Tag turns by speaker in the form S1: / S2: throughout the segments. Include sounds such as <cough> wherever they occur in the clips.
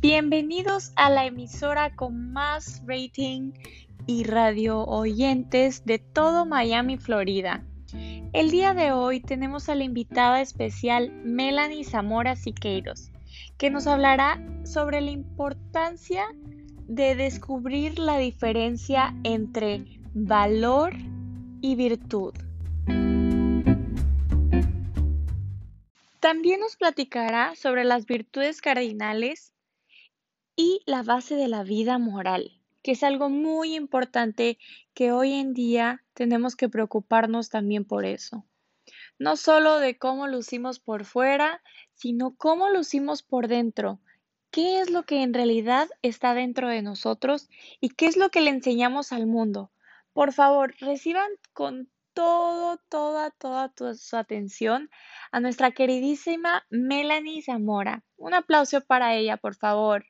S1: Bienvenidos a la emisora con más rating y radio oyentes de todo Miami, Florida. El día de hoy tenemos a la invitada especial Melanie Zamora Siqueiros, que nos hablará sobre la importancia de descubrir la diferencia entre valor y virtud. También nos platicará sobre las virtudes cardinales y la base de la vida moral, que es algo muy importante que hoy en día tenemos que preocuparnos también por eso. No solo de cómo lucimos por fuera, sino cómo lucimos por dentro. ¿Qué es lo que en realidad está dentro de nosotros y qué es lo que le enseñamos al mundo? Por favor, reciban con todo, toda, toda, toda su atención a nuestra queridísima Melanie Zamora. Un aplauso para ella, por favor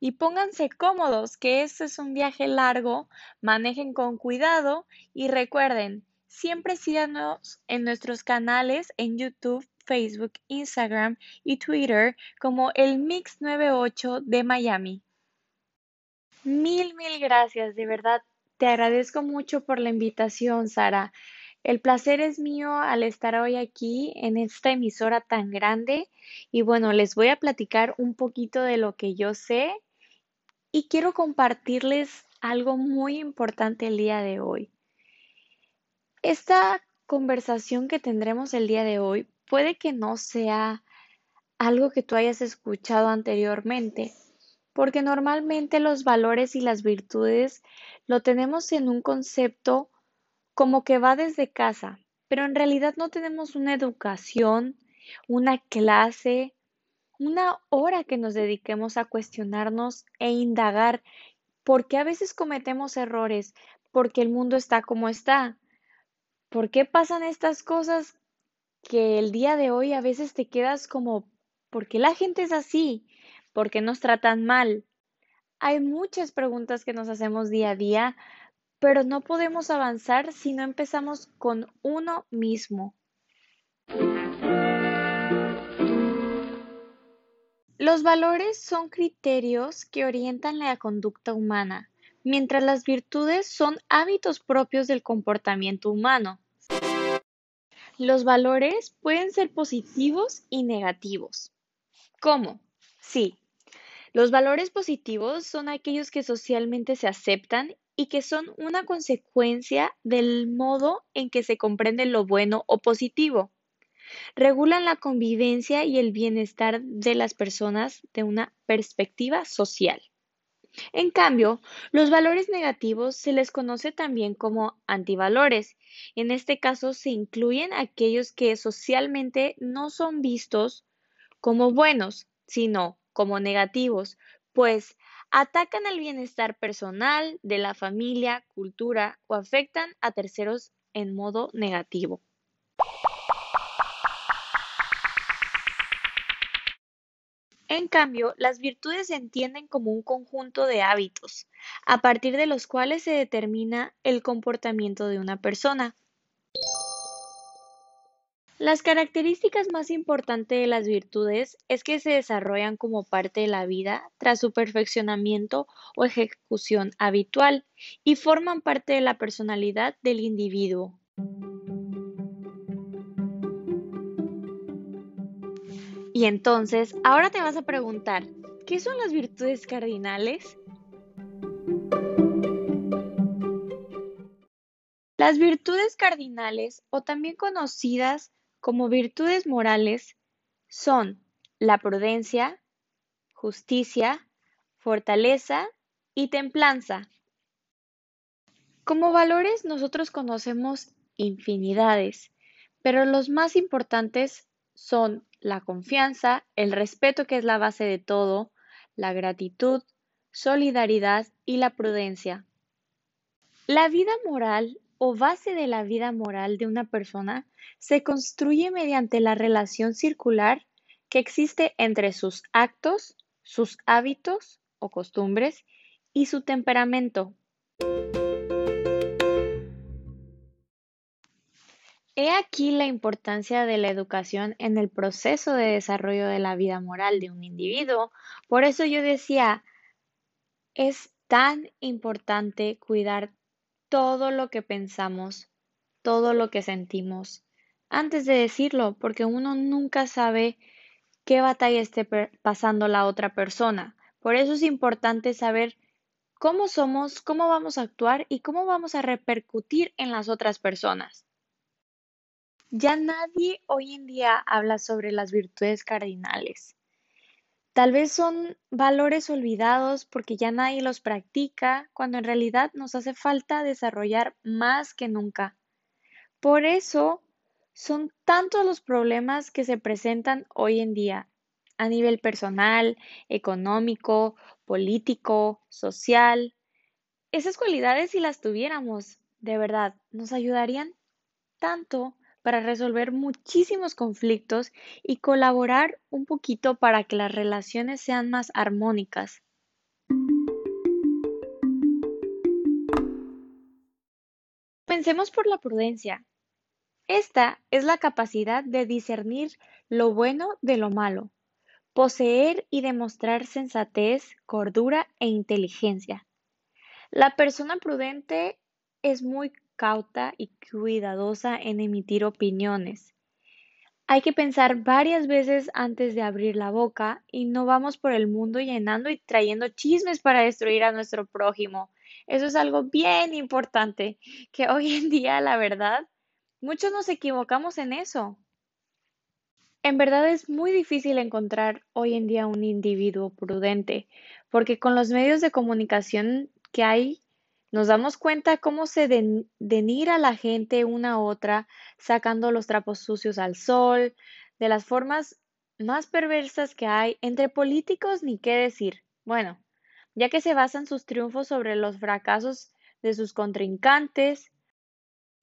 S1: y pónganse cómodos, que este es un viaje largo, manejen con cuidado y recuerden, siempre síganos en nuestros canales en YouTube, Facebook, Instagram y Twitter como el Mix 98 de Miami. Mil, mil gracias, de verdad. Te agradezco mucho por la invitación, Sara. El placer es mío al estar hoy aquí en esta emisora tan grande y bueno, les voy a platicar un poquito de lo que yo sé y quiero compartirles algo muy importante el día de hoy. Esta conversación que tendremos el día de hoy puede que no sea algo que tú hayas escuchado anteriormente, porque normalmente los valores y las virtudes lo tenemos en un concepto como que va desde casa, pero en realidad no tenemos una educación, una clase una hora que nos dediquemos a cuestionarnos e indagar por qué a veces cometemos errores, por qué el mundo está como está, por qué pasan estas cosas que el día de hoy a veces te quedas como, ¿por qué la gente es así? ¿Por qué nos tratan mal? Hay muchas preguntas que nos hacemos día a día, pero no podemos avanzar si no empezamos con uno mismo. Los valores son criterios que orientan la conducta humana, mientras las virtudes son hábitos propios del comportamiento humano. Los valores pueden ser positivos y negativos. ¿Cómo? Sí. Los valores positivos son aquellos que socialmente se aceptan y que son una consecuencia del modo en que se comprende lo bueno o positivo regulan la convivencia y el bienestar de las personas de una perspectiva social. En cambio, los valores negativos se les conoce también como antivalores. En este caso se incluyen aquellos que socialmente no son vistos como buenos, sino como negativos, pues atacan el bienestar personal, de la familia, cultura o afectan a terceros en modo negativo. En cambio, las virtudes se entienden como un conjunto de hábitos, a partir de los cuales se determina el comportamiento de una persona. Las características más importantes de las virtudes es que se desarrollan como parte de la vida tras su perfeccionamiento o ejecución habitual y forman parte de la personalidad del individuo. Y entonces, ahora te vas a preguntar, ¿qué son las virtudes cardinales? Las virtudes cardinales, o también conocidas como virtudes morales, son la prudencia, justicia, fortaleza y templanza. Como valores nosotros conocemos infinidades, pero los más importantes son la confianza, el respeto que es la base de todo, la gratitud, solidaridad y la prudencia. La vida moral o base de la vida moral de una persona se construye mediante la relación circular que existe entre sus actos, sus hábitos o costumbres y su temperamento. He aquí la importancia de la educación en el proceso de desarrollo de la vida moral de un individuo. Por eso yo decía, es tan importante cuidar todo lo que pensamos, todo lo que sentimos, antes de decirlo, porque uno nunca sabe qué batalla esté pasando la otra persona. Por eso es importante saber cómo somos, cómo vamos a actuar y cómo vamos a repercutir en las otras personas. Ya nadie hoy en día habla sobre las virtudes cardinales. Tal vez son valores olvidados porque ya nadie los practica, cuando en realidad nos hace falta desarrollar más que nunca. Por eso son tantos los problemas que se presentan hoy en día, a nivel personal, económico, político, social. Esas cualidades, si las tuviéramos, de verdad, nos ayudarían tanto para resolver muchísimos conflictos y colaborar un poquito para que las relaciones sean más armónicas. Pensemos por la prudencia. Esta es la capacidad de discernir lo bueno de lo malo, poseer y demostrar sensatez, cordura e inteligencia. La persona prudente es muy cauta y cuidadosa en emitir opiniones. Hay que pensar varias veces antes de abrir la boca y no vamos por el mundo llenando y trayendo chismes para destruir a nuestro prójimo. Eso es algo bien importante, que hoy en día, la verdad, muchos nos equivocamos en eso. En verdad es muy difícil encontrar hoy en día un individuo prudente, porque con los medios de comunicación que hay nos damos cuenta cómo se denigra a la gente una a otra, sacando los trapos sucios al sol, de las formas más perversas que hay entre políticos, ni qué decir. Bueno, ya que se basan sus triunfos sobre los fracasos de sus contrincantes.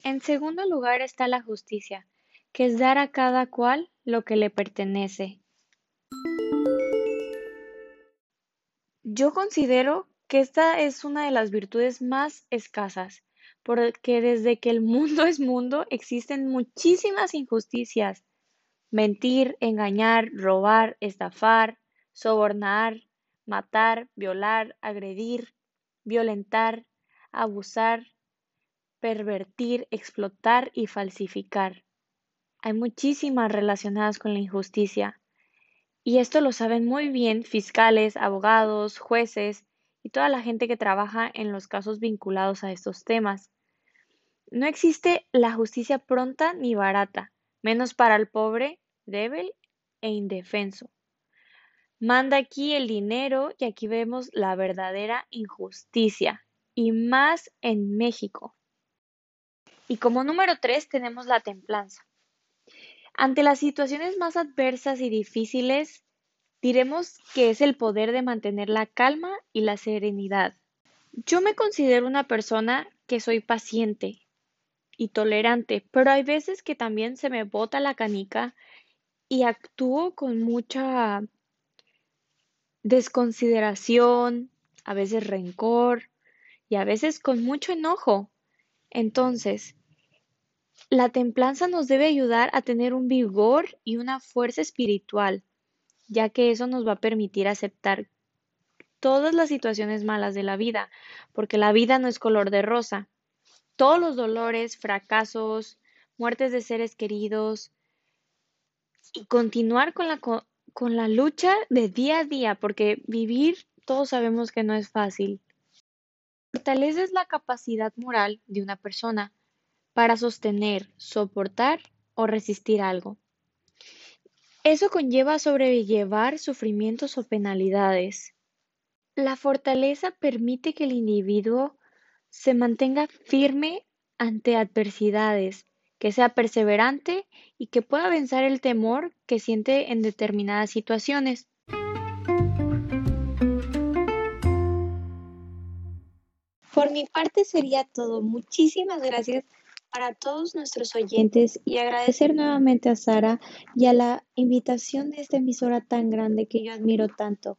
S1: En segundo lugar está la justicia, que es dar a cada cual lo que le pertenece. Yo considero que esta es una de las virtudes más escasas, porque desde que el mundo <laughs> es mundo existen muchísimas injusticias. Mentir, engañar, robar, estafar, sobornar, matar, violar, agredir, violentar, abusar, pervertir, explotar y falsificar. Hay muchísimas relacionadas con la injusticia. Y esto lo saben muy bien fiscales, abogados, jueces, y toda la gente que trabaja en los casos vinculados a estos temas. No existe la justicia pronta ni barata, menos para el pobre, débil e indefenso. Manda aquí el dinero y aquí vemos la verdadera injusticia, y más en México. Y como número tres tenemos la templanza. Ante las situaciones más adversas y difíciles, diremos que es el poder de mantener la calma y la serenidad. Yo me considero una persona que soy paciente y tolerante, pero hay veces que también se me bota la canica y actúo con mucha desconsideración, a veces rencor y a veces con mucho enojo. Entonces, la templanza nos debe ayudar a tener un vigor y una fuerza espiritual ya que eso nos va a permitir aceptar todas las situaciones malas de la vida, porque la vida no es color de rosa. Todos los dolores, fracasos, muertes de seres queridos y continuar con la, con la lucha de día a día, porque vivir todos sabemos que no es fácil. Fortaleza es la capacidad moral de una persona para sostener, soportar o resistir algo. Eso conlleva sobrellevar sufrimientos o penalidades. La fortaleza permite que el individuo se mantenga firme ante adversidades, que sea perseverante y que pueda vencer el temor que siente en determinadas situaciones. Por mi parte sería todo. Muchísimas gracias para todos nuestros oyentes y agradecer nuevamente a Sara y a la invitación de esta emisora tan grande que yo admiro tanto.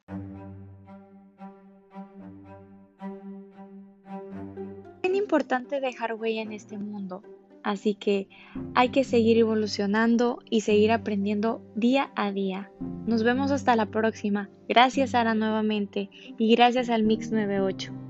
S1: Es importante dejar huella en este mundo. Así que hay que seguir evolucionando y seguir aprendiendo día a día. Nos vemos hasta la próxima. Gracias Sara nuevamente y gracias al Mix 98.